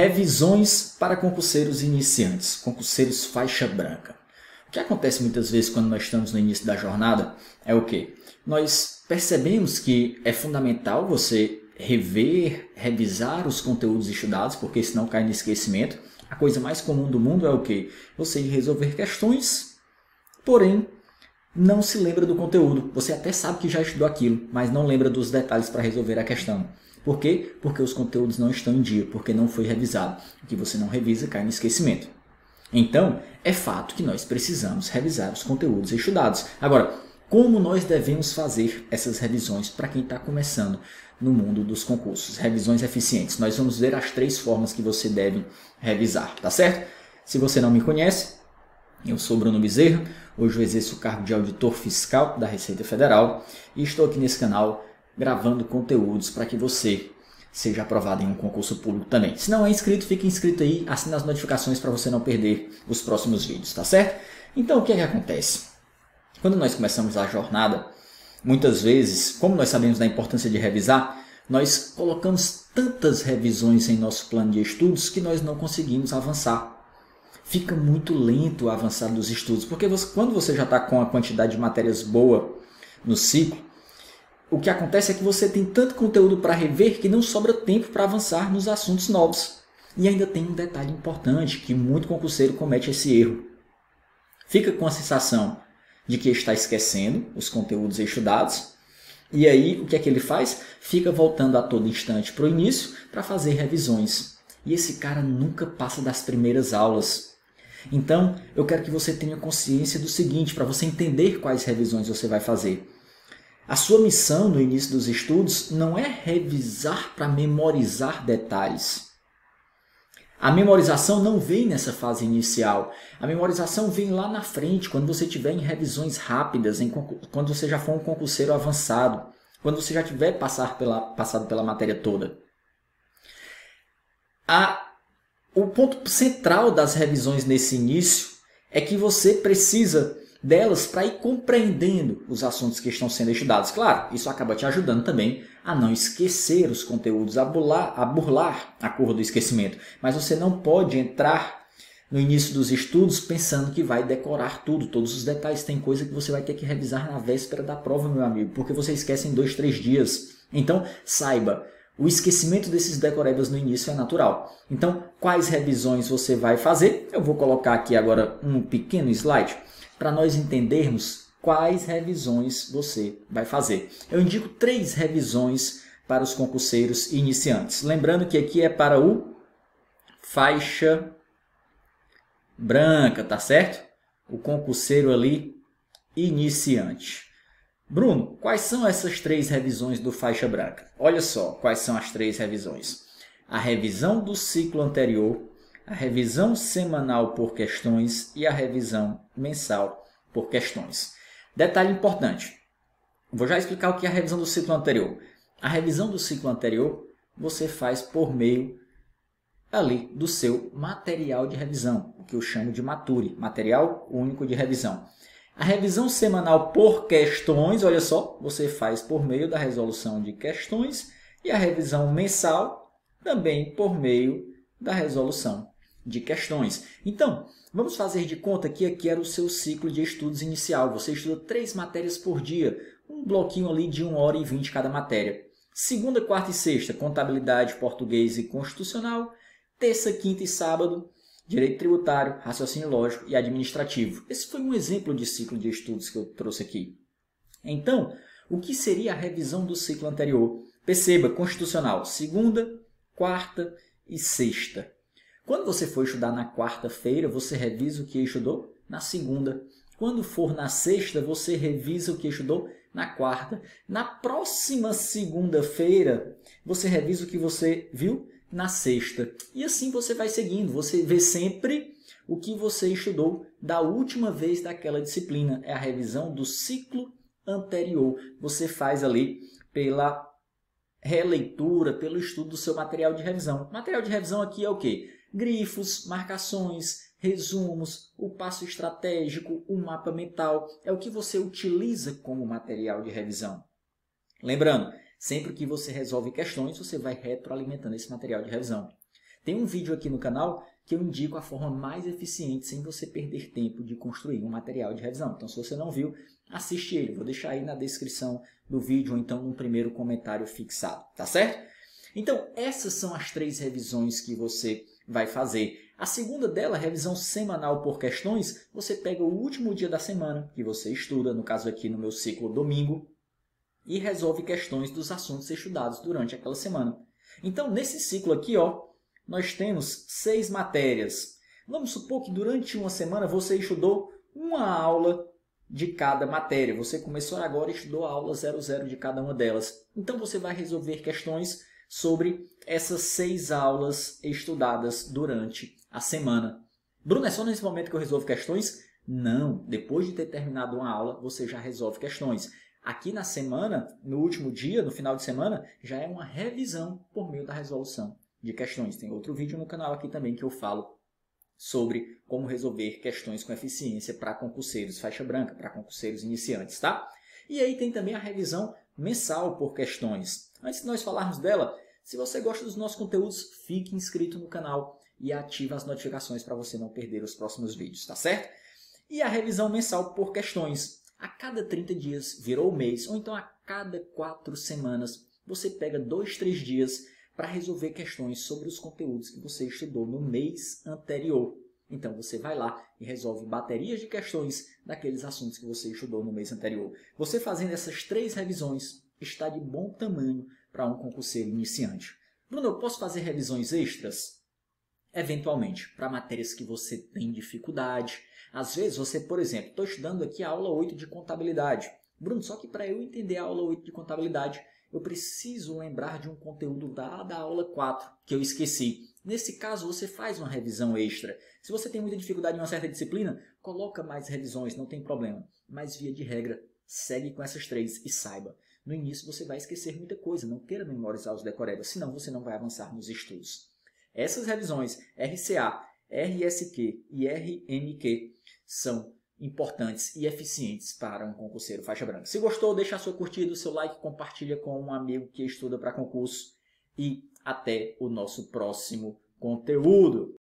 Revisões para concurseiros iniciantes, concurseiros faixa branca. O que acontece muitas vezes quando nós estamos no início da jornada é o que? Nós percebemos que é fundamental você rever, revisar os conteúdos estudados, porque senão cai no esquecimento. A coisa mais comum do mundo é o que? Você resolver questões, porém não se lembra do conteúdo. Você até sabe que já estudou aquilo, mas não lembra dos detalhes para resolver a questão. Por quê? Porque os conteúdos não estão em dia, porque não foi revisado. O que você não revisa cai no esquecimento. Então, é fato que nós precisamos revisar os conteúdos estudados. Agora, como nós devemos fazer essas revisões para quem está começando no mundo dos concursos? Revisões eficientes. Nós vamos ver as três formas que você deve revisar, tá certo? Se você não me conhece, eu sou Bruno Bezerra, hoje eu exerço o cargo de auditor fiscal da Receita Federal e estou aqui nesse canal gravando conteúdos para que você seja aprovado em um concurso público também. Se não é inscrito, fique inscrito aí, assine as notificações para você não perder os próximos vídeos, tá certo? Então, o que é que acontece? Quando nós começamos a jornada, muitas vezes, como nós sabemos da importância de revisar, nós colocamos tantas revisões em nosso plano de estudos que nós não conseguimos avançar. Fica muito lento o avançar dos estudos, porque você, quando você já está com a quantidade de matérias boa no ciclo, o que acontece é que você tem tanto conteúdo para rever que não sobra tempo para avançar nos assuntos novos. E ainda tem um detalhe importante que muito concurseiro comete esse erro. Fica com a sensação de que está esquecendo os conteúdos estudados. E aí, o que é que ele faz? Fica voltando a todo instante para o início para fazer revisões. E esse cara nunca passa das primeiras aulas. Então, eu quero que você tenha consciência do seguinte, para você entender quais revisões você vai fazer. A sua missão no início dos estudos não é revisar para memorizar detalhes. A memorização não vem nessa fase inicial. A memorização vem lá na frente, quando você tiver em revisões rápidas, em, quando você já for um concurseiro avançado, quando você já tiver passar pela, passado pela matéria toda. A, o ponto central das revisões nesse início é que você precisa delas para ir compreendendo os assuntos que estão sendo estudados. Claro, isso acaba te ajudando também a não esquecer os conteúdos, a burlar, a burlar a curva do esquecimento. Mas você não pode entrar no início dos estudos pensando que vai decorar tudo, todos os detalhes. Tem coisa que você vai ter que revisar na véspera da prova, meu amigo, porque você esquece em dois, três dias. Então, saiba, o esquecimento desses decorebas no início é natural. Então, quais revisões você vai fazer? Eu vou colocar aqui agora um pequeno slide para nós entendermos quais revisões você vai fazer. Eu indico três revisões para os concurseiros iniciantes. Lembrando que aqui é para o faixa branca, tá certo? O concurseiro ali iniciante. Bruno, quais são essas três revisões do faixa branca? Olha só quais são as três revisões. A revisão do ciclo anterior, a revisão semanal por questões e a revisão mensal por questões. Detalhe importante. Vou já explicar o que é a revisão do ciclo anterior. A revisão do ciclo anterior você faz por meio ali do seu material de revisão, o que eu chamo de Mature, material único de revisão. A revisão semanal por questões, olha só, você faz por meio da resolução de questões e a revisão mensal também por meio da resolução de questões. Então, vamos fazer de conta que aqui era o seu ciclo de estudos inicial. Você estuda três matérias por dia, um bloquinho ali de 1 hora e 20 cada matéria. Segunda, quarta e sexta, contabilidade, português e constitucional. Terça, quinta e sábado, direito tributário, raciocínio lógico e administrativo. Esse foi um exemplo de ciclo de estudos que eu trouxe aqui. Então, o que seria a revisão do ciclo anterior? Perceba, constitucional, segunda, quarta e sexta. Quando você for estudar na quarta-feira, você revisa o que estudou na segunda. Quando for na sexta, você revisa o que estudou na quarta. Na próxima segunda-feira, você revisa o que você viu na sexta. E assim você vai seguindo. Você vê sempre o que você estudou da última vez daquela disciplina. É a revisão do ciclo anterior. Você faz ali pela releitura, pelo estudo do seu material de revisão. Material de revisão aqui é o quê? grifos, marcações, resumos, o passo estratégico, o mapa mental, é o que você utiliza como material de revisão. Lembrando, sempre que você resolve questões, você vai retroalimentando esse material de revisão. Tem um vídeo aqui no canal que eu indico a forma mais eficiente sem você perder tempo de construir um material de revisão. Então, se você não viu, assiste ele. Vou deixar aí na descrição do vídeo ou então no primeiro comentário fixado, tá certo? Então, essas são as três revisões que você vai fazer. A segunda dela, revisão semanal por questões, você pega o último dia da semana que você estuda, no caso aqui no meu ciclo domingo, e resolve questões dos assuntos estudados durante aquela semana. Então, nesse ciclo aqui, ó, nós temos seis matérias. Vamos supor que durante uma semana você estudou uma aula de cada matéria. Você começou agora e estudou a aula 00 de cada uma delas. Então você vai resolver questões sobre essas seis aulas estudadas durante a semana. Bruno, é só nesse momento que eu resolvo questões? Não. Depois de ter terminado uma aula, você já resolve questões. Aqui na semana, no último dia, no final de semana, já é uma revisão por meio da resolução de questões. Tem outro vídeo no canal aqui também que eu falo sobre como resolver questões com eficiência para concurseiros faixa branca, para concurseiros iniciantes, tá? E aí tem também a revisão mensal por questões. Antes de nós falarmos dela, se você gosta dos nossos conteúdos, fique inscrito no canal e ative as notificações para você não perder os próximos vídeos, tá certo? E a revisão mensal por questões. A cada 30 dias virou mês, ou então a cada 4 semanas, você pega 2, 3 dias para resolver questões sobre os conteúdos que você estudou no mês anterior. Então você vai lá e resolve baterias de questões daqueles assuntos que você estudou no mês anterior. Você fazendo essas três revisões está de bom tamanho para um concurseiro iniciante. Bruno, eu posso fazer revisões extras? Eventualmente, para matérias que você tem dificuldade. Às vezes você, por exemplo, estou estudando aqui a aula 8 de contabilidade. Bruno, só que para eu entender a aula 8 de contabilidade, eu preciso lembrar de um conteúdo da, da aula 4 que eu esqueci. Nesse caso, você faz uma revisão extra. Se você tem muita dificuldade em uma certa disciplina, coloca mais revisões, não tem problema. Mas, via de regra, segue com essas três e saiba. No início você vai esquecer muita coisa, não queira memorizar os decorebas, senão você não vai avançar nos estudos. Essas revisões RCA, RSQ e RMQ são importantes e eficientes para um concurseiro faixa branca. Se gostou, deixa a sua curtida, o seu like, compartilha com um amigo que estuda para concurso e até o nosso próximo conteúdo.